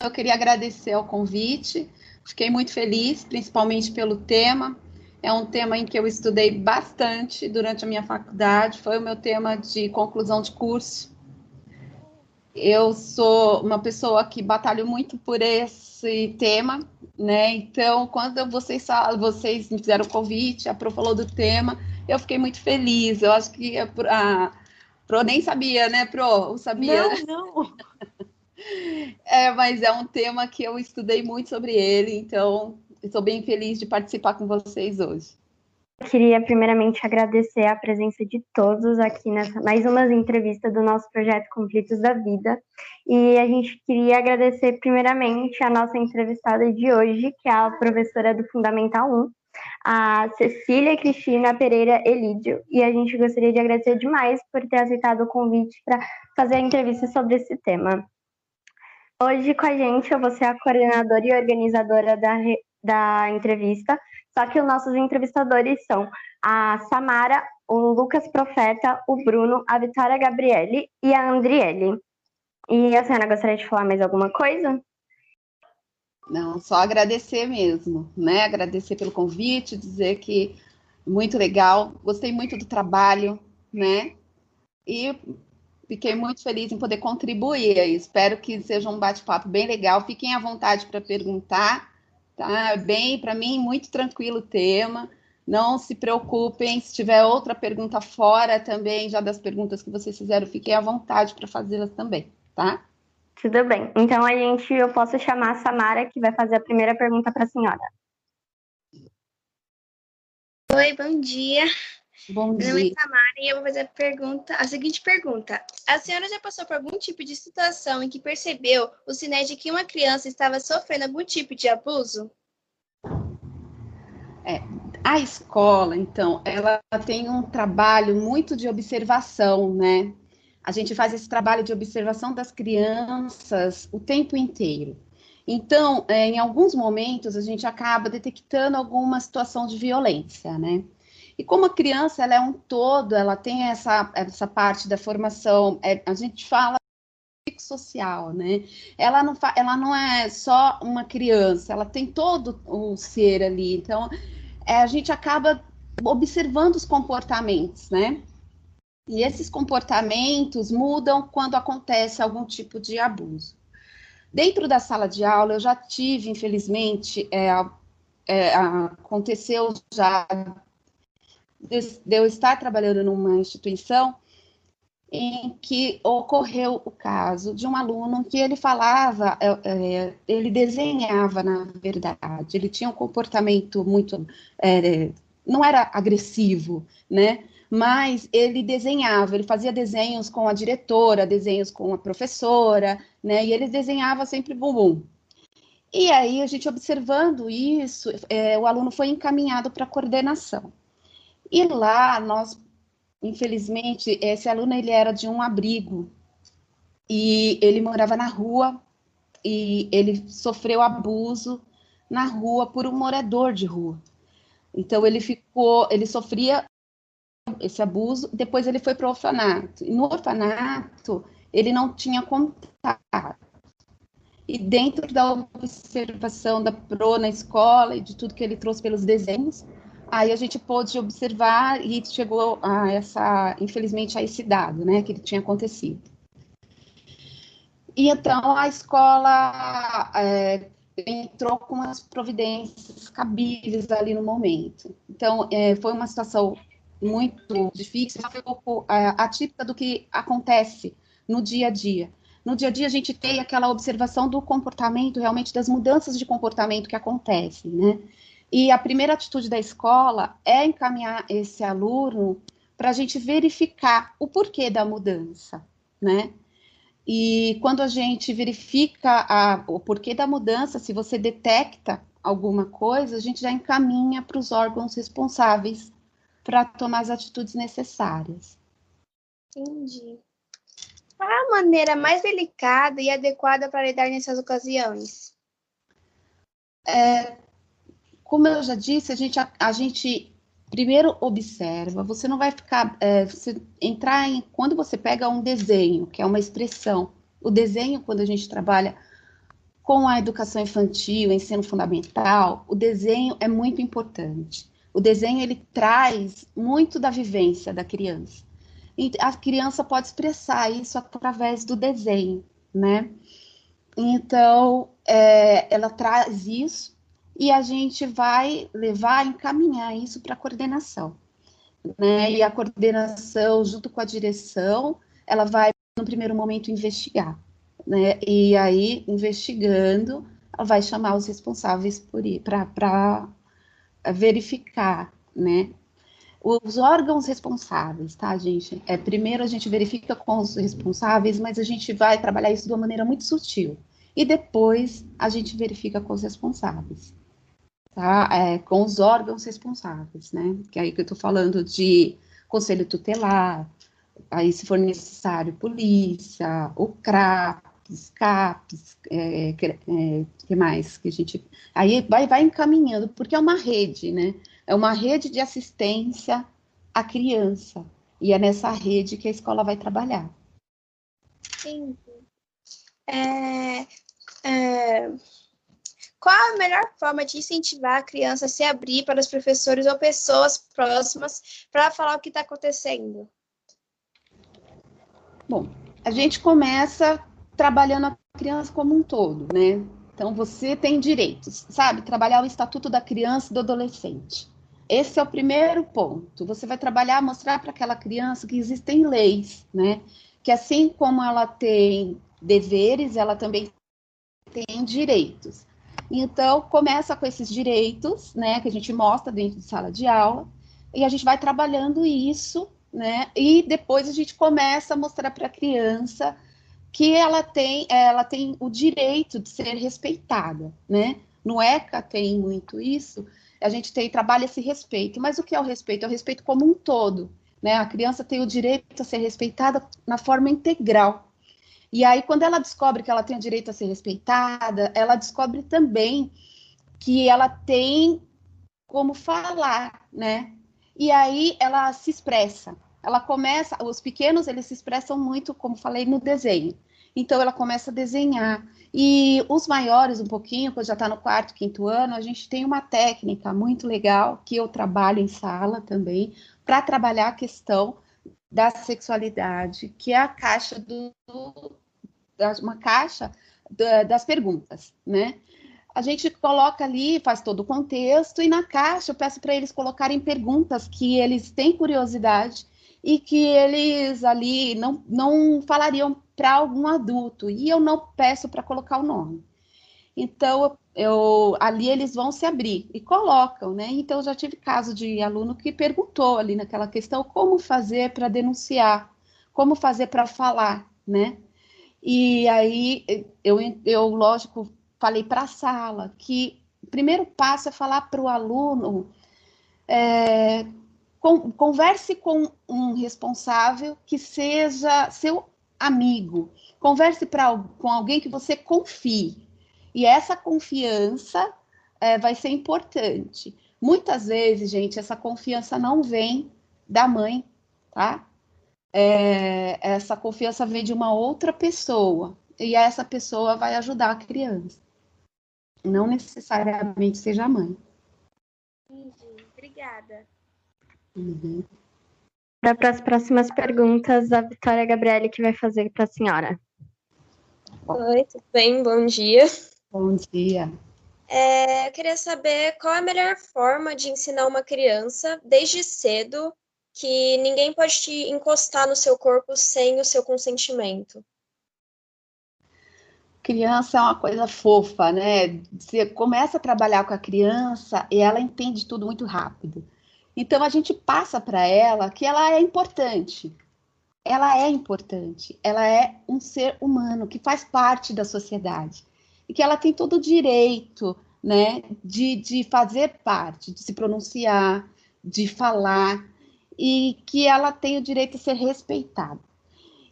eu queria agradecer o convite. Fiquei muito feliz, principalmente pelo tema. É um tema em que eu estudei bastante durante a minha faculdade, foi o meu tema de conclusão de curso. Eu sou uma pessoa que batalho muito por esse tema, né? Então, quando vocês vocês me fizeram o convite, a Pro falou do tema, eu fiquei muito feliz. Eu acho que a, a Pro nem sabia, né, Pro? Sabia? Não, não. É, mas é um tema que eu estudei muito sobre ele, então estou bem feliz de participar com vocês hoje. Eu queria primeiramente agradecer a presença de todos aqui nessa mais uma entrevista do nosso projeto Conflitos da Vida. E a gente queria agradecer primeiramente a nossa entrevistada de hoje, que é a professora do Fundamental 1, a Cecília Cristina Pereira Elídio. E a gente gostaria de agradecer demais por ter aceitado o convite para fazer a entrevista sobre esse tema. Hoje com a gente eu vou ser a coordenadora e organizadora da, da entrevista, só que os nossos entrevistadores são a Samara, o Lucas Profeta, o Bruno, a Vitória Gabriele e a Andriele. E a senhora gostaria de falar mais alguma coisa? Não, só agradecer mesmo, né? Agradecer pelo convite, dizer que muito legal, gostei muito do trabalho, né? E Fiquei muito feliz em poder contribuir. Espero que seja um bate-papo bem legal. Fiquem à vontade para perguntar, tá? Bem, para mim, muito tranquilo o tema. Não se preocupem, se tiver outra pergunta fora também, já das perguntas que vocês fizeram, fiquem à vontade para fazê-las também, tá? Tudo bem. Então a gente, eu posso chamar a Samara, que vai fazer a primeira pergunta para a senhora. Oi, bom dia. Bom. Meu nome é Tamara e eu vou fazer a, pergunta, a seguinte pergunta. A senhora já passou por algum tipo de situação em que percebeu os sinais de que uma criança estava sofrendo algum tipo de abuso? É, a escola, então, ela tem um trabalho muito de observação, né? A gente faz esse trabalho de observação das crianças o tempo inteiro. Então, é, em alguns momentos, a gente acaba detectando alguma situação de violência, né? E como a criança ela é um todo, ela tem essa, essa parte da formação, é, a gente fala social, né? Ela não, ela não é só uma criança, ela tem todo o ser ali. Então, é, a gente acaba observando os comportamentos, né? E esses comportamentos mudam quando acontece algum tipo de abuso. Dentro da sala de aula, eu já tive, infelizmente, é, é, aconteceu já de, eu estar trabalhando numa instituição em que ocorreu o caso de um aluno que ele falava, é, é, ele desenhava, na verdade, ele tinha um comportamento muito, é, não era agressivo, né? Mas ele desenhava, ele fazia desenhos com a diretora, desenhos com a professora, né? E ele desenhava sempre bumbum. E aí, a gente observando isso, é, o aluno foi encaminhado para a coordenação. E lá nós, infelizmente, esse aluno ele era de um abrigo e ele morava na rua e ele sofreu abuso na rua por um morador de rua. Então ele ficou, ele sofria esse abuso, depois ele foi para o orfanato. E no orfanato ele não tinha contato. E dentro da observação da pro na escola e de tudo que ele trouxe pelos desenhos, Aí a gente pôde observar e chegou a essa, infelizmente, a esse dado, né, que tinha acontecido. E então a escola é, entrou com as providências cabíveis ali no momento. Então é, foi uma situação muito difícil, foi um pouco é, atípica do que acontece no dia a dia. No dia a dia a gente tem aquela observação do comportamento, realmente das mudanças de comportamento que acontecem, né? E a primeira atitude da escola é encaminhar esse aluno para a gente verificar o porquê da mudança, né? E quando a gente verifica a, o porquê da mudança, se você detecta alguma coisa, a gente já encaminha para os órgãos responsáveis para tomar as atitudes necessárias. Entendi. Qual a maneira mais delicada e adequada para lidar nessas ocasiões? É, como eu já disse, a gente, a, a gente primeiro observa, você não vai ficar, é, você entrar em, quando você pega um desenho, que é uma expressão, o desenho, quando a gente trabalha com a educação infantil, ensino fundamental, o desenho é muito importante. O desenho ele traz muito da vivência da criança. E a criança pode expressar isso através do desenho, né? Então, é, ela traz isso e a gente vai levar, encaminhar isso para a coordenação. Né? E a coordenação, junto com a direção, ela vai, no primeiro momento, investigar né? E aí, investigando, ela vai chamar os responsáveis para verificar, né? Os órgãos responsáveis, tá, gente? É, primeiro a gente verifica com os responsáveis, mas a gente vai trabalhar isso de uma maneira muito sutil. E depois a gente verifica com os responsáveis, tá? É, com os órgãos responsáveis, né? Que é aí que eu tô falando de conselho tutelar, aí se for necessário, polícia, o CRA, CAPES, é, é, que mais que a gente. Aí vai, vai encaminhando, porque é uma rede, né? É uma rede de assistência à criança. E é nessa rede que a escola vai trabalhar. Sim. É, é, qual a melhor forma de incentivar a criança a se abrir para os professores ou pessoas próximas para falar o que está acontecendo? Bom, a gente começa trabalhando a criança como um todo, né? Então você tem direitos, sabe? Trabalhar o estatuto da criança e do adolescente. Esse é o primeiro ponto. Você vai trabalhar, mostrar para aquela criança que existem leis, né? Que assim como ela tem deveres, ela também tem direitos. Então, começa com esses direitos, né, que a gente mostra dentro de sala de aula, e a gente vai trabalhando isso, né, e depois a gente começa a mostrar para a criança que ela tem, ela tem o direito de ser respeitada, né? No ECA tem muito isso, a gente tem trabalha esse respeito, mas o que é o respeito? É o respeito como um todo, né? A criança tem o direito a ser respeitada na forma integral. E aí, quando ela descobre que ela tem o direito a ser respeitada, ela descobre também que ela tem como falar, né? E aí ela se expressa ela começa, os pequenos, eles se expressam muito, como falei, no desenho. Então, ela começa a desenhar. E os maiores, um pouquinho, quando já está no quarto, quinto ano, a gente tem uma técnica muito legal, que eu trabalho em sala também, para trabalhar a questão da sexualidade, que é a caixa do, uma caixa das perguntas, né? A gente coloca ali, faz todo o contexto, e na caixa eu peço para eles colocarem perguntas que eles têm curiosidade e que eles ali não, não falariam para algum adulto, e eu não peço para colocar o nome. Então, eu, ali eles vão se abrir e colocam, né? Então, eu já tive caso de aluno que perguntou ali naquela questão como fazer para denunciar, como fazer para falar, né? E aí, eu, eu lógico, falei para a sala que o primeiro passo é falar para o aluno é, com, converse com um responsável que seja seu amigo. Converse pra, com alguém que você confie. E essa confiança é, vai ser importante. Muitas vezes, gente, essa confiança não vem da mãe, tá? É, essa confiança vem de uma outra pessoa. E essa pessoa vai ajudar a criança. Não necessariamente seja a mãe. Entendi. Obrigada. Uhum. Para as próximas perguntas, a Vitória Gabriele que vai fazer para a senhora. Oi, tudo bem? Bom dia. Bom dia. É, eu queria saber qual é a melhor forma de ensinar uma criança desde cedo que ninguém pode te encostar no seu corpo sem o seu consentimento. Criança é uma coisa fofa, né? Você começa a trabalhar com a criança e ela entende tudo muito rápido. Então a gente passa para ela que ela é importante. Ela é importante. Ela é um ser humano que faz parte da sociedade que ela tem todo o direito, né, de, de fazer parte, de se pronunciar, de falar e que ela tem o direito a ser respeitada.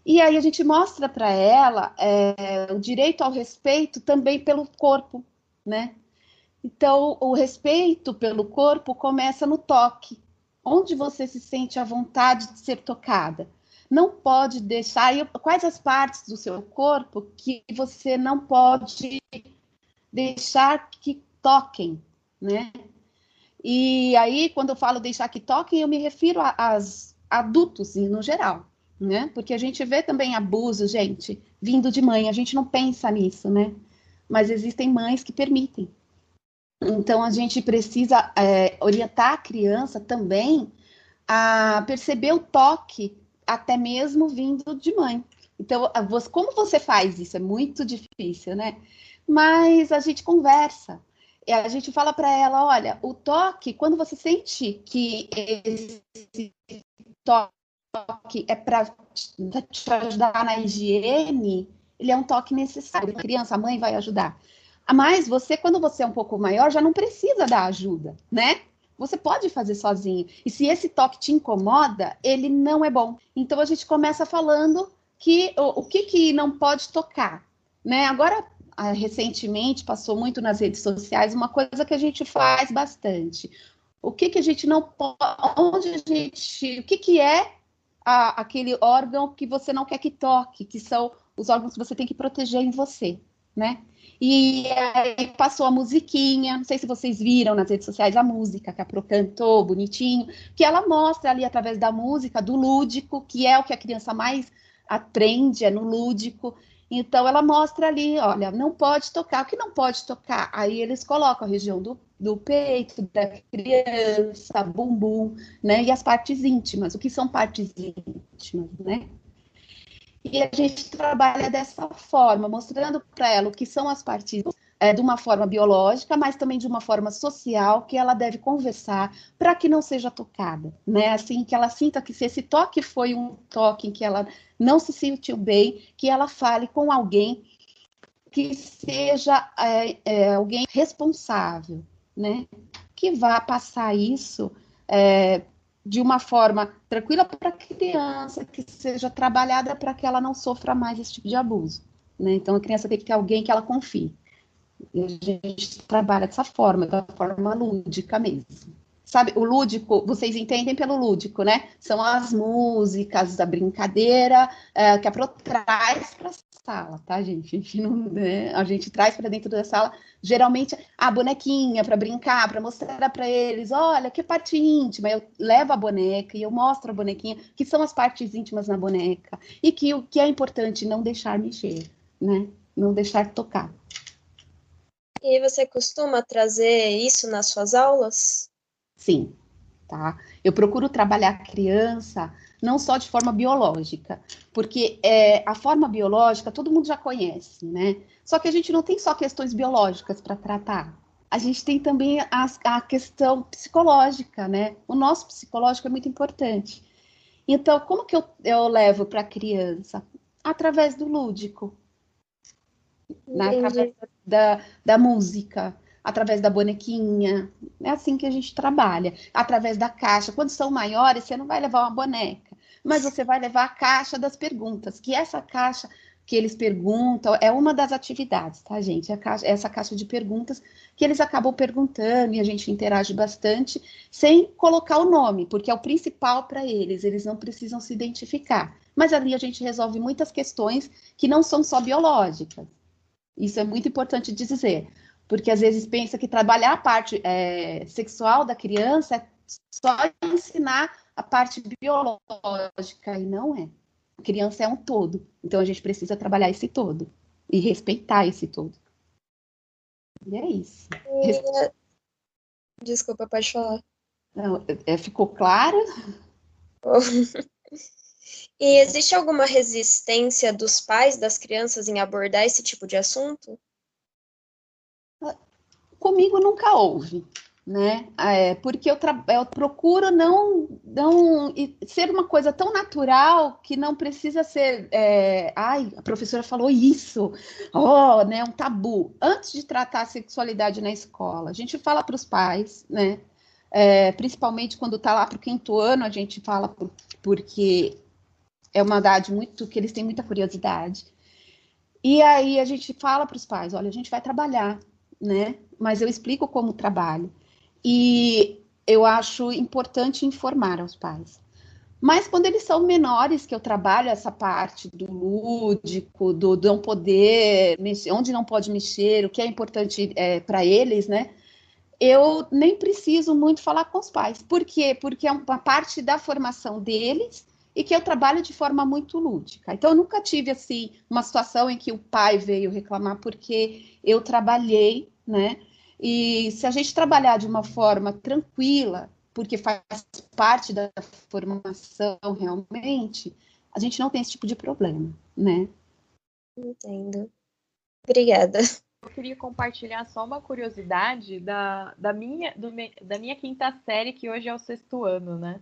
E aí a gente mostra para ela é, o direito ao respeito também pelo corpo, né? Então, o respeito pelo corpo começa no toque, onde você se sente à vontade de ser tocada. Não pode deixar. Quais as partes do seu corpo que você não pode deixar que toquem, né? E aí, quando eu falo deixar que toquem, eu me refiro aos adultos no geral, né? Porque a gente vê também abuso, gente, vindo de mãe, a gente não pensa nisso, né? Mas existem mães que permitem. Então, a gente precisa é, orientar a criança também a perceber o toque, até mesmo vindo de mãe. Então, como você faz isso? É muito difícil, né? Mas a gente conversa. A gente fala para ela: olha, o toque, quando você sente que esse toque é para te ajudar na higiene, ele é um toque necessário. A criança, a mãe vai ajudar. Mas você, quando você é um pouco maior, já não precisa da ajuda, né? Você pode fazer sozinho. E se esse toque te incomoda, ele não é bom. Então a gente começa falando que o, o que, que não pode tocar, né? Agora, ah, recentemente, passou muito nas redes sociais uma coisa que a gente faz bastante. O que, que a gente não pode, onde a gente, o que, que é a, aquele órgão que você não quer que toque, que são os órgãos que você tem que proteger em você, né? E aí passou a musiquinha, não sei se vocês viram nas redes sociais a música que a Pro cantou, bonitinho, que ela mostra ali através da música, do lúdico, que é o que a criança mais aprende, é no lúdico. Então ela mostra ali, olha, não pode tocar, o que não pode tocar? Aí eles colocam a região do, do peito da criança, bumbum, né? E as partes íntimas. O que são partes íntimas, né? E a gente trabalha dessa forma, mostrando para ela o que são as partes é, de uma forma biológica, mas também de uma forma social, que ela deve conversar para que não seja tocada, né? Assim, que ela sinta que se esse toque foi um toque em que ela não se sentiu bem, que ela fale com alguém que seja é, é, alguém responsável, né? Que vá passar isso é, de uma forma tranquila para a criança, que seja trabalhada para que ela não sofra mais esse tipo de abuso. Né? Então, a criança tem que ter alguém que ela confie. E a gente trabalha dessa forma, da forma lúdica mesmo. Sabe, o lúdico, vocês entendem pelo lúdico, né? São as músicas, da brincadeira é, que a Pro traz para a sala, tá, gente? A gente, não, né? a gente traz para dentro da sala, geralmente, a bonequinha para brincar, para mostrar para eles, olha, que parte íntima. Eu levo a boneca e eu mostro a bonequinha, que são as partes íntimas na boneca. E que o que é importante, não deixar mexer, né? Não deixar tocar. E você costuma trazer isso nas suas aulas? Sim, tá? Eu procuro trabalhar a criança não só de forma biológica, porque é, a forma biológica todo mundo já conhece, né? Só que a gente não tem só questões biológicas para tratar. A gente tem também a, a questão psicológica, né? O nosso psicológico é muito importante. Então, como que eu, eu levo para a criança? Através do lúdico, né? através da, da música, através da bonequinha. É assim que a gente trabalha, através da caixa. Quando são maiores, você não vai levar uma boneca, mas você vai levar a caixa das perguntas, que essa caixa que eles perguntam é uma das atividades, tá, gente? Caixa, essa caixa de perguntas que eles acabam perguntando e a gente interage bastante sem colocar o nome, porque é o principal para eles, eles não precisam se identificar. Mas ali a gente resolve muitas questões que não são só biológicas. Isso é muito importante dizer porque às vezes pensa que trabalhar a parte é, sexual da criança é só ensinar a parte biológica, e não é. A criança é um todo, então a gente precisa trabalhar esse todo e respeitar esse todo. E é isso. E... Desculpa, pode falar. Não, é, ficou claro? e existe alguma resistência dos pais das crianças em abordar esse tipo de assunto? Comigo nunca houve, né? É, porque eu, eu, procuro não, não ser uma coisa tão natural que não precisa ser, é, ai, a professora falou isso, oh, né, um tabu. Antes de tratar a sexualidade na escola, a gente fala para os pais, né? É, principalmente quando está lá para o quinto ano, a gente fala por, porque é uma idade muito que eles têm muita curiosidade. E aí a gente fala para os pais, olha, a gente vai trabalhar né? Mas eu explico como trabalho. E eu acho importante informar aos pais. Mas quando eles são menores, que eu trabalho essa parte do lúdico, do, não poder mexer, onde não pode mexer, o que é importante é, para eles, né? Eu nem preciso muito falar com os pais. Por quê? Porque é uma parte da formação deles e que eu trabalho de forma muito lúdica. Então, eu nunca tive, assim, uma situação em que o pai veio reclamar, porque eu trabalhei, né? E se a gente trabalhar de uma forma tranquila, porque faz parte da formação realmente, a gente não tem esse tipo de problema, né? Entendo. Obrigada. Eu queria compartilhar só uma curiosidade da, da, minha, do, da minha quinta série, que hoje é o sexto ano, né?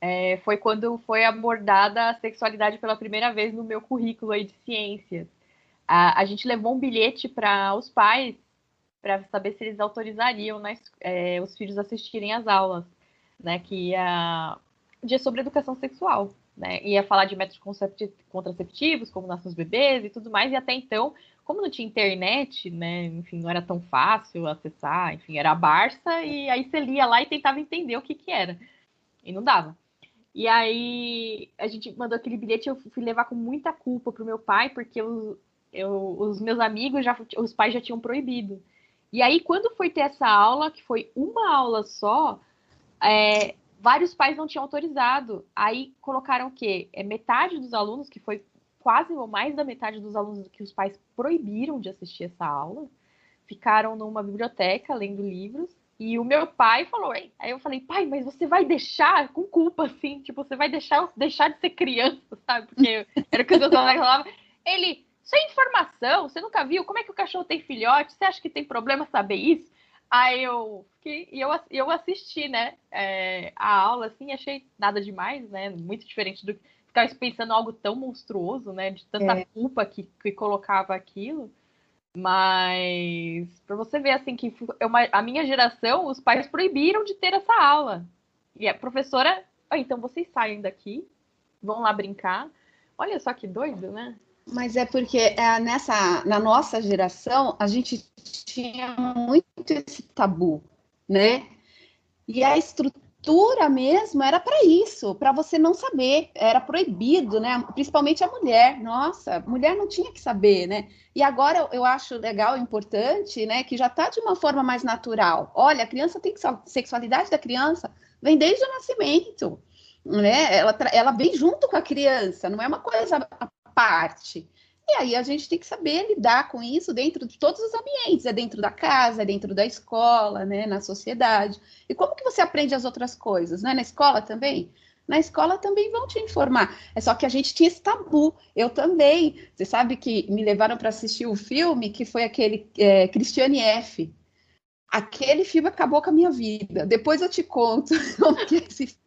É, foi quando foi abordada a sexualidade pela primeira vez no meu currículo aí de ciências. A, a gente levou um bilhete para os pais para saber se eles autorizariam né, é, os filhos assistirem às aulas né, que ia dia sobre educação sexual, né, ia falar de métodos contraceptivos, como nascem os bebês e tudo mais, e até então, como não tinha internet, né, enfim, não era tão fácil acessar, enfim, era a Barça, e aí você lia lá e tentava entender o que que era, e não dava. E aí a gente mandou aquele bilhete, eu fui levar com muita culpa pro meu pai, porque eu, eu, os meus amigos, já, os pais já tinham proibido. E aí, quando foi ter essa aula, que foi uma aula só, é, vários pais não tinham autorizado. Aí colocaram o quê? É metade dos alunos, que foi quase ou mais da metade dos alunos que os pais proibiram de assistir essa aula, ficaram numa biblioteca lendo livros. E o meu pai falou, Ei. aí eu falei, pai, mas você vai deixar com culpa, assim, tipo, você vai deixar deixar de ser criança, sabe? Porque era o que eu falava. Ele, sem informação, você nunca viu? Como é que o cachorro tem filhote? Você acha que tem problema saber isso? Aí eu fiquei, e eu, eu assisti, né, é, a aula, assim, achei nada demais, né, muito diferente do que ficar pensando algo tão monstruoso, né, de tanta é. culpa que, que colocava aquilo. Mas para você ver assim que eu, a minha geração, os pais proibiram de ter essa aula. E a professora, oh, então vocês saem daqui, vão lá brincar. Olha só que doido, né? Mas é porque é, nessa, na nossa geração, a gente tinha muito esse tabu, né? E a estrutura mesmo era para isso, para você não saber, era proibido, né? Principalmente a mulher. Nossa, mulher não tinha que saber, né? E agora eu acho legal, importante, né? Que já está de uma forma mais natural. Olha, a criança tem que sexualidade da criança vem desde o nascimento, né? Ela, ela vem junto com a criança, não é uma coisa parte. E aí a gente tem que saber lidar com isso dentro de todos os ambientes, é dentro da casa, é dentro da escola, né, na sociedade. E como que você aprende as outras coisas, né? Na escola também? Na escola também vão te informar. É só que a gente tinha esse tabu. Eu também. Você sabe que me levaram para assistir o um filme que foi aquele é, Christiane F. Aquele filme acabou com a minha vida. Depois eu te conto que esse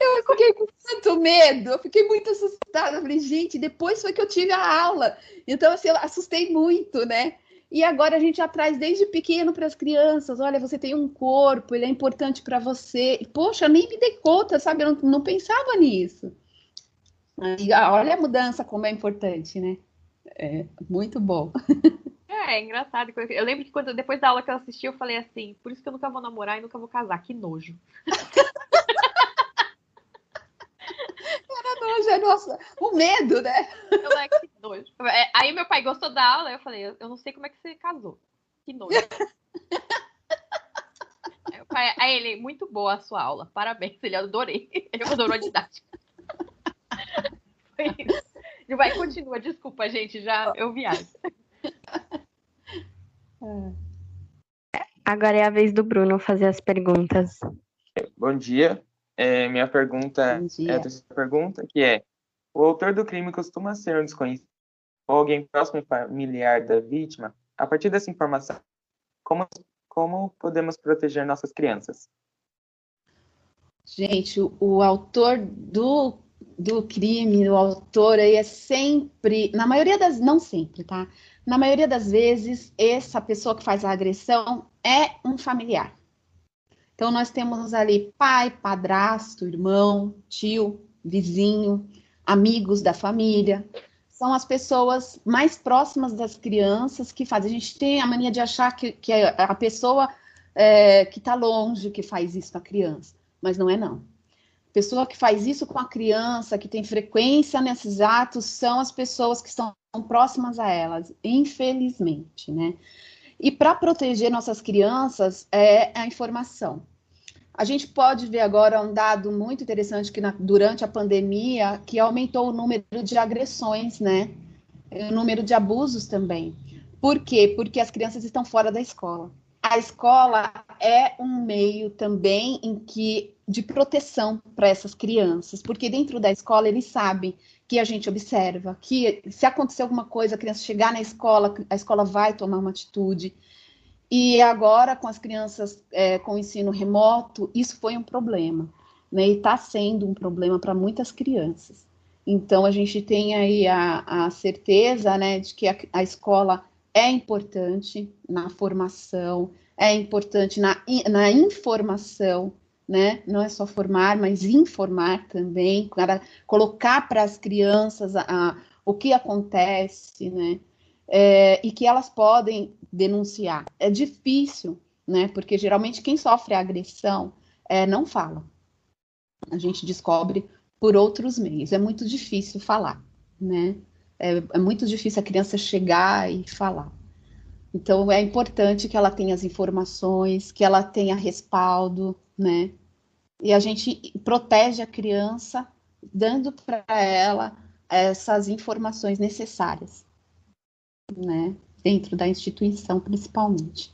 eu fiquei com tanto medo, eu fiquei muito assustada. Eu falei, gente, depois foi que eu tive a aula. Então, assim, eu assustei muito, né? E agora a gente traz desde pequeno para as crianças: olha, você tem um corpo, ele é importante para você. E, poxa, nem me dei conta, sabe? Eu não, não pensava nisso. E, ah, olha a mudança como é importante, né? É muito bom. É, é engraçado. Eu lembro que quando, depois da aula que eu assisti, eu falei assim: por isso que eu nunca vou namorar e nunca vou casar, que nojo. Era nojo, é nossa, o medo, né? Eu, é, que nojo. É, aí meu pai gostou da aula, eu falei, eu não sei como é que você casou. Que nojo. aí, pai, aí ele, muito boa a sua aula, parabéns, ele adorei. Ele adorou a didática. Foi isso. Ele vai, continua, desculpa, gente, já eu viajo. Agora é a vez do Bruno fazer as perguntas. Bom dia. É, minha pergunta é a terceira pergunta, que é: o autor do crime costuma ser um desconhecido ou alguém próximo e familiar da vítima? A partir dessa informação, como, como podemos proteger nossas crianças? Gente, o, o autor do, do crime, o autor aí é sempre, na maioria das, não sempre, tá? Na maioria das vezes, essa pessoa que faz a agressão é um familiar. Então, nós temos ali pai, padrasto, irmão, tio, vizinho, amigos da família. São as pessoas mais próximas das crianças que fazem. A gente tem a mania de achar que, que é a pessoa é, que está longe que faz isso com a criança, mas não é não. Pessoa que faz isso com a criança, que tem frequência nesses atos, são as pessoas que estão próximas a elas, infelizmente, né? E para proteger nossas crianças é a informação. A gente pode ver agora um dado muito interessante que na, durante a pandemia que aumentou o número de agressões, né? O número de abusos também. Por quê? Porque as crianças estão fora da escola. A escola é um meio também em que de proteção para essas crianças, porque dentro da escola eles sabem que a gente observa, que se acontecer alguma coisa, a criança chegar na escola, a escola vai tomar uma atitude. E agora, com as crianças é, com ensino remoto, isso foi um problema, né? E está sendo um problema para muitas crianças. Então, a gente tem aí a, a certeza, né, de que a, a escola é importante na formação, é importante na, na informação, né? Não é só formar, mas informar também, para colocar para as crianças a, a, o que acontece, né? É, e que elas podem denunciar. É difícil, né? Porque geralmente quem sofre agressão é, não fala. A gente descobre por outros meios. É muito difícil falar, né? É, é muito difícil a criança chegar e falar. Então é importante que ela tenha as informações, que ela tenha respaldo, né? E a gente protege a criança dando para ela essas informações necessárias, né? Dentro da instituição, principalmente.